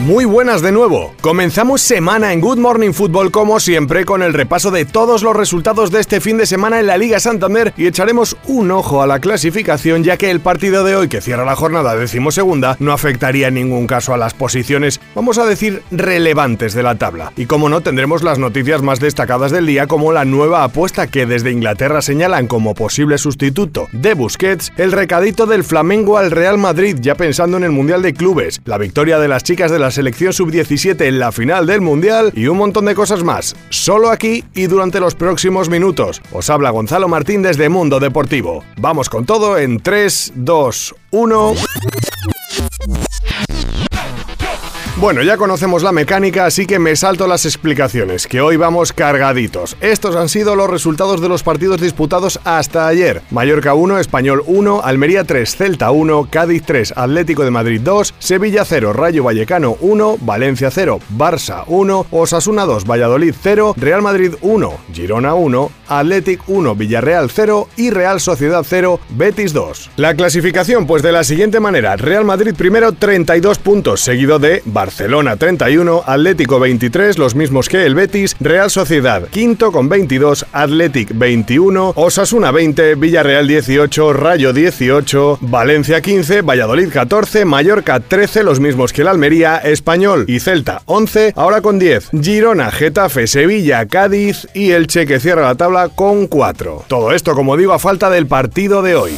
Muy buenas de nuevo. Comenzamos semana en Good Morning Football como siempre con el repaso de todos los resultados de este fin de semana en la Liga Santander y echaremos un ojo a la clasificación ya que el partido de hoy que cierra la jornada decimosegunda no afectaría en ningún caso a las posiciones, vamos a decir, relevantes de la tabla. Y como no, tendremos las noticias más destacadas del día como la nueva apuesta que desde Inglaterra señalan como posible sustituto de Busquets, el recadito del Flamengo al Real Madrid ya pensando en el Mundial de Clubes, la victoria de las chicas de la selección sub-17 en la final del Mundial y un montón de cosas más. Solo aquí y durante los próximos minutos. Os habla Gonzalo Martín desde Mundo Deportivo. Vamos con todo en 3, 2, 1. Bueno, ya conocemos la mecánica, así que me salto las explicaciones, que hoy vamos cargaditos. Estos han sido los resultados de los partidos disputados hasta ayer. Mallorca 1, Español 1, Almería 3, Celta 1, Cádiz 3, Atlético de Madrid 2, Sevilla 0, Rayo Vallecano 1, Valencia 0, Barça 1, Osasuna 2, Valladolid 0, Real Madrid 1, Girona 1, Atlético 1, Villarreal 0 y Real Sociedad 0, Betis 2. La clasificación pues de la siguiente manera, Real Madrid primero 32 puntos, seguido de Barcelona Barcelona 31, Atlético 23, los mismos que el Betis, Real Sociedad quinto con 22, Athletic 21, Osasuna 20, Villarreal 18, Rayo 18, Valencia 15, Valladolid 14, Mallorca 13, los mismos que el Almería, Español y Celta 11, ahora con 10, Girona, Getafe, Sevilla, Cádiz y Elche que cierra la tabla con 4. Todo esto, como digo, a falta del partido de hoy.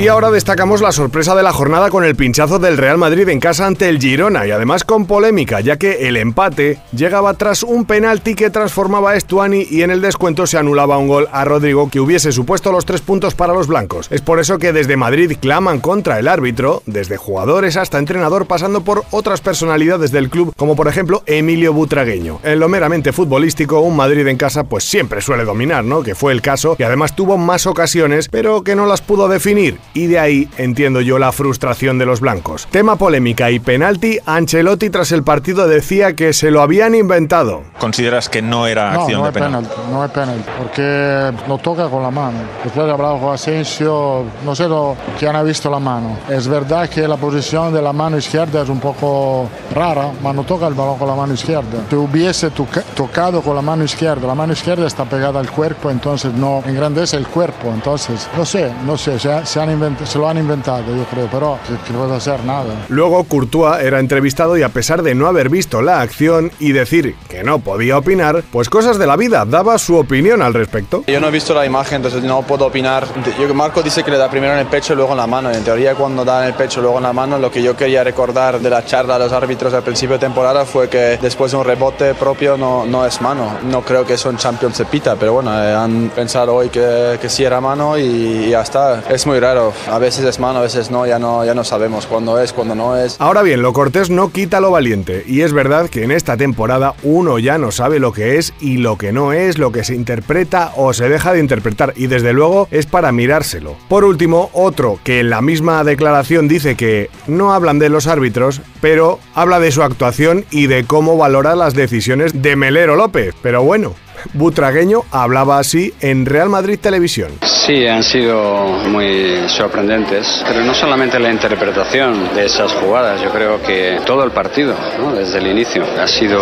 Y ahora destacamos la sorpresa de la jornada con el pinchazo del Real Madrid en casa ante el Girona y además con polémica, ya que el empate llegaba tras un penalti que transformaba a Estuani y en el descuento se anulaba un gol a Rodrigo que hubiese supuesto los tres puntos para los blancos. Es por eso que desde Madrid claman contra el árbitro, desde jugadores hasta entrenador, pasando por otras personalidades del club, como por ejemplo Emilio Butragueño. En lo meramente futbolístico, un Madrid en casa pues siempre suele dominar, ¿no? Que fue el caso y además tuvo más ocasiones, pero que no las pudo definir y de ahí entiendo yo la frustración de los blancos. Tema polémica y penalti, Ancelotti tras el partido decía que se lo habían inventado. ¿Consideras que no era no, acción no de es penal? penalti, no es penalti, porque lo toca con la mano. Después he hablado con Asensio, no sé lo, quién ha visto la mano. Es verdad que la posición de la mano izquierda es un poco rara, pero no toca el balón con la mano izquierda. Si hubiese toca- tocado con la mano izquierda, la mano izquierda está pegada al cuerpo, entonces no engrandece el cuerpo. Entonces, no sé, no sé, se, se han invent- se lo han inventado, yo creo, pero que no puede hacer nada. Luego Courtois era entrevistado y a pesar de no haber visto la acción y decir que no podía opinar, pues cosas de la vida, daba su opinión al respecto. Yo no he visto la imagen, entonces no puedo opinar. Yo, Marco dice que le da primero en el pecho y luego en la mano. En teoría, cuando da en el pecho y luego en la mano, lo que yo quería recordar de la charla de los árbitros al principio de temporada fue que después de un rebote propio no, no es mano. No creo que eso en Champions se pita, pero bueno, eh, han pensado hoy que, que sí era mano y, y ya está. Es muy raro. A veces es mano, a veces no. Ya no, ya no sabemos cuándo es, cuándo no es. Ahora bien, lo cortés no quita lo valiente, y es verdad que en esta temporada uno ya no sabe lo que es y lo que no es, lo que se interpreta o se deja de interpretar, y desde luego es para mirárselo. Por último, otro que en la misma declaración dice que no hablan de los árbitros, pero habla de su actuación y de cómo valora las decisiones de Melero López. Pero bueno, Butragueño hablaba así en Real Madrid Televisión. Sí, han sido muy sorprendentes, pero no solamente la interpretación de esas jugadas, yo creo que todo el partido, ¿no? desde el inicio, ha sido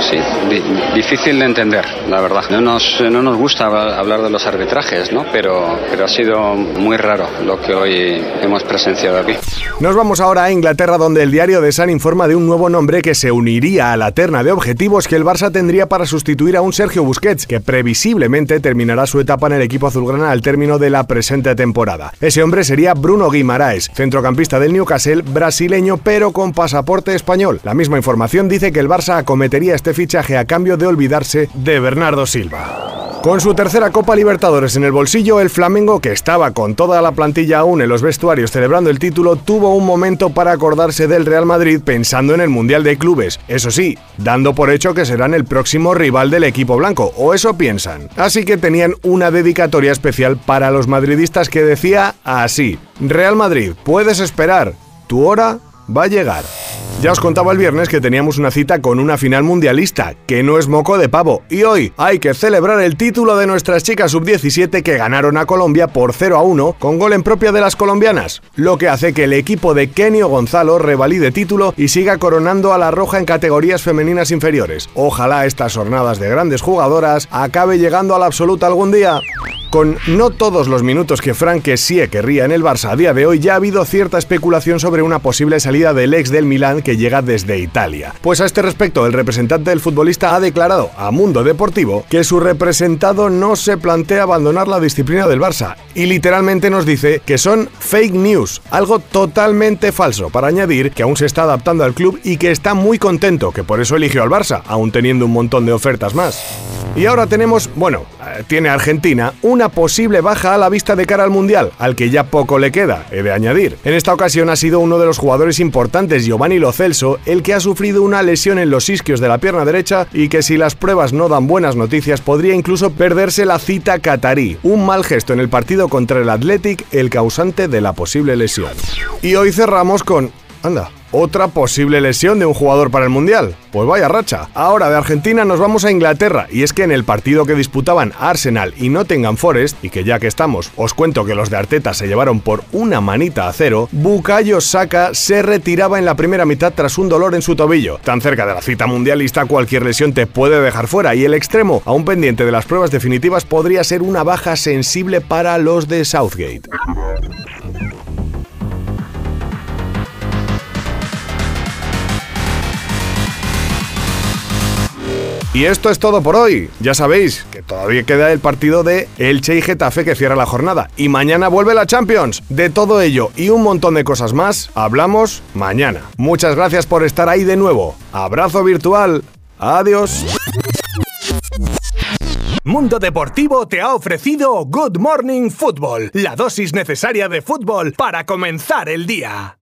sí, di- difícil de entender, la verdad. No nos, no nos gusta hablar de los arbitrajes, ¿no? pero, pero ha sido muy raro lo que hoy hemos presenciado aquí. Nos vamos ahora a Inglaterra donde el diario The Sun informa de un nuevo nombre que se uniría a la terna de objetivos que el Barça tendría para sustituir a un Sergio Busquets que previsiblemente terminará su etapa en el equipo azulgrana al término de la presente temporada. Ese hombre sería Bruno Guimaraes, centrocampista del Newcastle, brasileño pero con pasaporte español. La misma información dice que el Barça acometería este fichaje a cambio de olvidarse de Bernardo Silva. Con su tercera Copa Libertadores en el bolsillo, el Flamengo, que estaba con toda la plantilla aún en los vestuarios celebrando el título, tuvo un momento para acordarse del Real Madrid pensando en el Mundial de Clubes. Eso sí, dando por hecho que serán el próximo rival del equipo blanco, o eso piensan. Así que tenían una dedicatoria especial para los madridistas que decía así: Real Madrid, puedes esperar, tu hora va a llegar. Ya os contaba el viernes que teníamos una cita con una final mundialista, que no es moco de pavo, y hoy hay que celebrar el título de nuestras chicas sub-17 que ganaron a Colombia por 0 a 1 con gol en propia de las colombianas, lo que hace que el equipo de Kenio Gonzalo revalide título y siga coronando a la roja en categorías femeninas inferiores. Ojalá estas jornadas de grandes jugadoras acabe llegando a la absoluta algún día. Con no todos los minutos que Frank sí querría en el Barça a día de hoy, ya ha habido cierta especulación sobre una posible salida del ex del Milán que llega desde Italia. Pues a este respecto, el representante del futbolista ha declarado a Mundo Deportivo que su representado no se plantea abandonar la disciplina del Barça y literalmente nos dice que son fake news, algo totalmente falso, para añadir que aún se está adaptando al club y que está muy contento, que por eso eligió al Barça, aún teniendo un montón de ofertas más. Y ahora tenemos, bueno, tiene Argentina una posible baja a la vista de cara al Mundial, al que ya poco le queda, he de añadir. En esta ocasión ha sido uno de los jugadores importantes, Giovanni Lo Celso, el que ha sufrido una lesión en los isquios de la pierna derecha y que si las pruebas no dan buenas noticias podría incluso perderse la cita catarí. Un mal gesto en el partido contra el Athletic, el causante de la posible lesión. Y hoy cerramos con... Anda, otra posible lesión de un jugador para el Mundial. Pues vaya racha. Ahora de Argentina nos vamos a Inglaterra y es que en el partido que disputaban Arsenal y Nottingham Forest, y que ya que estamos, os cuento que los de Arteta se llevaron por una manita a cero, Bukayo Saka se retiraba en la primera mitad tras un dolor en su tobillo. Tan cerca de la cita mundialista cualquier lesión te puede dejar fuera y el extremo, aún pendiente de las pruebas definitivas, podría ser una baja sensible para los de Southgate. Y esto es todo por hoy. Ya sabéis que todavía queda el partido de Elche y Getafe que cierra la jornada. Y mañana vuelve la Champions. De todo ello y un montón de cosas más, hablamos mañana. Muchas gracias por estar ahí de nuevo. Abrazo virtual. Adiós. Mundo Deportivo te ha ofrecido Good Morning Football, la dosis necesaria de fútbol para comenzar el día.